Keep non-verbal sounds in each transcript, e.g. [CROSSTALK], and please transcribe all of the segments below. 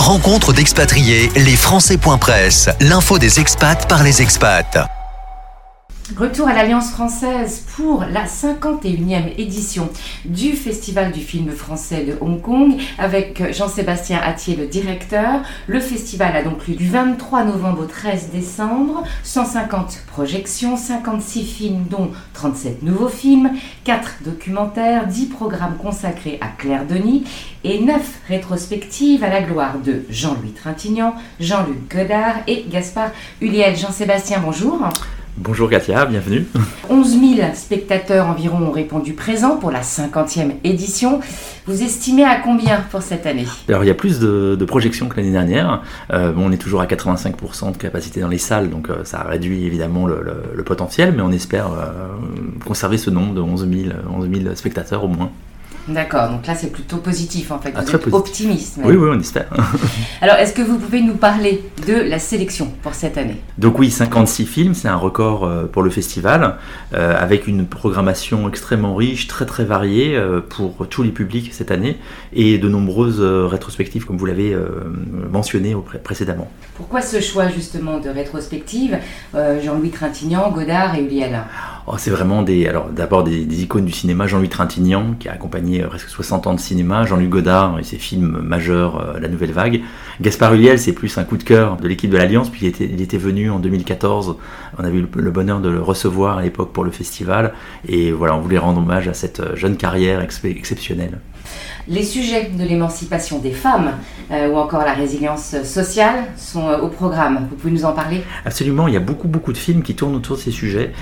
Rencontre d'expatriés, les Français.press, l'info des expats par les expats. Retour à l'Alliance française pour la 51e édition du Festival du film français de Hong Kong avec Jean-Sébastien Attier, le directeur. Le festival a donc lieu du 23 novembre au 13 décembre. 150 projections, 56 films dont 37 nouveaux films, 4 documentaires, 10 programmes consacrés à Claire Denis et 9 rétrospectives à la gloire de Jean-Louis Trintignant, Jean-Luc Godard et Gaspard Huliel. Jean-Sébastien, bonjour. Bonjour Katia, bienvenue. 11 000 spectateurs environ ont répondu présent pour la 50e édition. Vous estimez à combien pour cette année? Alors il y a plus de, projections que l'année dernière. Euh, on est toujours à 85% de capacité dans les salles, donc euh, ça réduit évidemment le, potentiel, mais on espère euh, conserver ce nombre de 11 000, 11 000 spectateurs au moins. D'accord, donc là c'est plutôt positif en fait, ah, vous optimiste. Oui, oui, on espère. [LAUGHS] Alors est-ce que vous pouvez nous parler de la sélection pour cette année? Donc oui, 56 films, c'est un record euh, pour le festival, euh, avec une programmation extrêmement riche, très très variée euh, pour tous les publics cette année, et de nombreuses rétrospectives comme vous l'avez mentionné précédemment. Pourquoi ce choix justement de rétrospective? Jean-Louis Trintignant, Godard et Uliana oh, C'est vraiment des, alors d'abord des, icônes du cinéma, Jean-Louis Trintignant qui a accompagné euh, presque 60 ans de cinéma, Jean-Luc Godard et ses films majeurs, euh, La Nouvelle Vague. Gaspard Huliel, c'est plus un coup de cœur de l'équipe de l'Alliance, puis il était, il était, venu en 2014, on avait eu le bonheur de le recevoir à l'époque pour le festival, et voilà, on voulait rendre hommage à cette euh, jeune carrière exceptionnelle. Les sujets de l'émancipation des femmes euh, ou encore la résilience sociale sont euh, au programme. Vous pouvez nous en parler? Absolument, il y a beaucoup beaucoup de films qui tournent autour de ces sujets.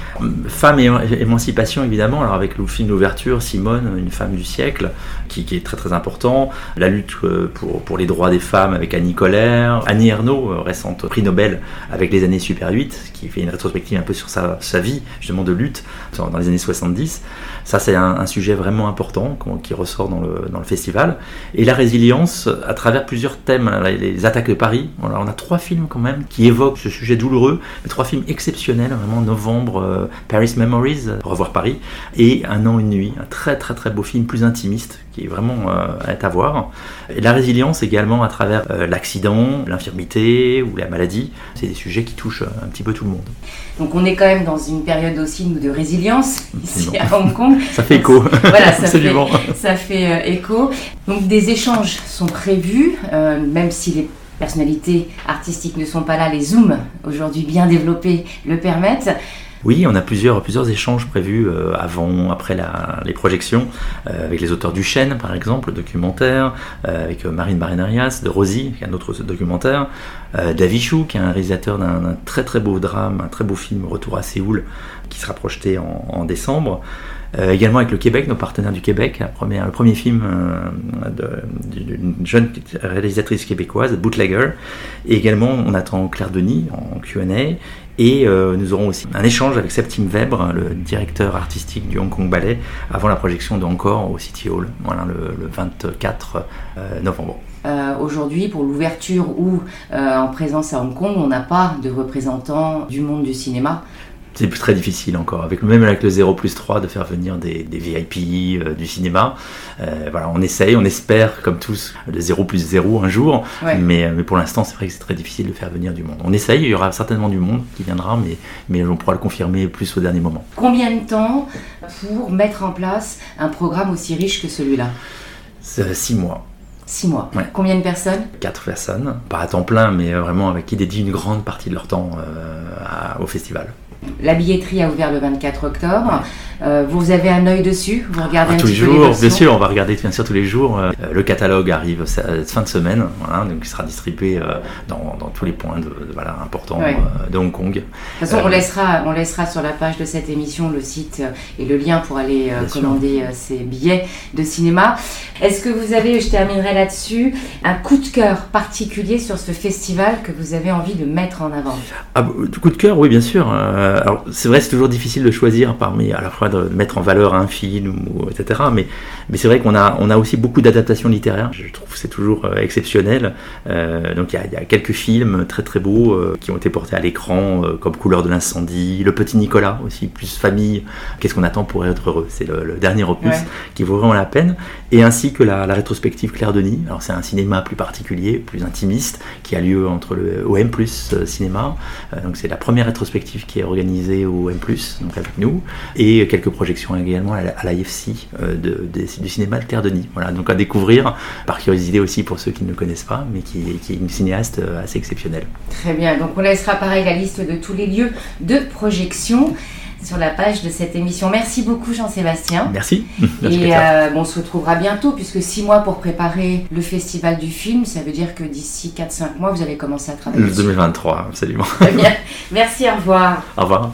Femmes et émancipation évidemment, alors avec le film d'ouverture, Simone, une femme du siècle, qui, est très très important. La lutte euh, pour, les droits des femmes avec Annie Colère. Annie Ernaux, récente prix Nobel avec les années Super 8, qui fait une rétrospective un peu sur sa, sa vie justement de lutte dans les années 70. Ça c'est un, un, sujet vraiment important qui ressort dans le, dans le festival. Et la résilience à travers plusieurs thèmes. Les attaques de Paris, on a trois films quand même qui évoquent ce sujet douloureux, trois films exceptionnels, vraiment novembre, euh, Paris Memories, Revoir Paris, et Un an, une nuit, un très très très beau film plus intimiste qui est vraiment euh, à voir. Et la résilience également à travers euh, l'accident, l'infirmité ou la maladie, c'est des sujets qui touchent un petit peu tout le monde. Donc on est quand même dans une période aussi de résilience ici à Hong Kong. [LAUGHS] ça fait écho. voilà, ça [LAUGHS] fait, ça fait écho. Donc des échanges sont prévus, euh, même si les personnalités artistiques ne sont pas là, les Zooms aujourd'hui bien développés le permettent. Oui, on a plusieurs, plusieurs échanges prévus euh, avant, après les projections, euh, avec les auteurs du Chêne, par exemple, le documentaire, avec Marine Marinarias, de Rosie, qui est un autre documentaire, David Chou, qui est un réalisateur d'un très très beau drame, un très beau film, Retour à Séoul, qui sera projeté en décembre. Euh, également avec le Québec, nos partenaires du Québec, le premier film euh, d'une jeune réalisatrice québécoise, Bootlegger. Et également, on attend Claire Denis en Q&A. Et euh, nous aurons aussi un échange avec Septime Weber, le directeur artistique du Hong Kong Ballet, avant la projection de Encore au City Hall, le, 24 novembre. Aujourd'hui, pour l'ouverture ou en présence à Hong Kong, on n'a pas de représentants du monde du cinéma c'est très difficile encore, avec, même avec le 0 plus 3, de faire venir des, VIP euh, du cinéma. Euh, voilà, on essaye, on espère, comme tous, le 0 plus 0 un jour, mais, euh, mais pour l'instant, c'est vrai que c'est très difficile de faire venir du monde. On essaye, il y aura certainement du monde qui viendra, mais, mais on pourra le confirmer plus au dernier moment. Combien de temps pour mettre en place un programme aussi riche que celui-là? Six mois. Six mois. Combien de personnes? Quatre personnes, pas à temps plein, mais vraiment avec qui dédient une grande partie de leur temps au festival. La billetterie a ouvert le 24 octobre. Euh, vous avez un œil dessus? Vous regardez ah, un tous les jours, bien sûr, on va regarder bien sûr tous les jours. Euh, le catalogue arrive fin de semaine, donc il sera distribué euh, dans, tous les points de, voilà, importants de Hong Kong. De toute façon, on, laissera, on laissera sur la page de cette émission le site et le lien pour aller commander ces billets de cinéma. Est-ce que vous avez, je terminerai là-dessus, un coup de cœur particulier sur ce festival que vous avez envie de mettre en avant? Ah, Coup de cœur, oui, bien sûr. Euh, alors c'est vrai, c'est toujours difficile de choisir parmi à la fois de mettre en valeur un film ou etc. Mais mais c'est vrai qu'on a on a aussi beaucoup d'adaptations littéraires. Je trouve c'est toujours euh, exceptionnel. Euh, donc il y a, y a, quelques films très très beaux qui ont été portés à l'écran, comme Couleur de l'incendie, Le Petit Nicolas aussi, plus famille. Qu'est-ce qu'on attend pour être heureux? C'est le, le, dernier opus ouais. qui vaut vraiment la peine. Et ainsi que la, la rétrospective Claire Denis. Alors c'est un cinéma plus particulier, plus intimiste, qui a lieu entre le OM plus cinéma. donc c'est la première rétrospective qui est organisée au M+, donc avec nous, et quelques projections également à l'IFC euh, du cinéma de Claire Denis. Voilà, donc à découvrir par curiosité aussi pour ceux qui ne le connaissent pas, mais qui, qui est une cinéaste euh, assez exceptionnelle. Très bien, donc on laissera pareil la liste de tous les lieux de projection sur la page de cette émission. Merci beaucoup Jean-Sébastien. Merci. Merci [LAUGHS] Et euh, on se retrouvera bientôt puisque six mois pour préparer le festival du film, ça veut dire que d'ici 4-5 mois, vous allez commencer à travailler. Le 2023, absolument. Très bien. Merci, au revoir. Au revoir.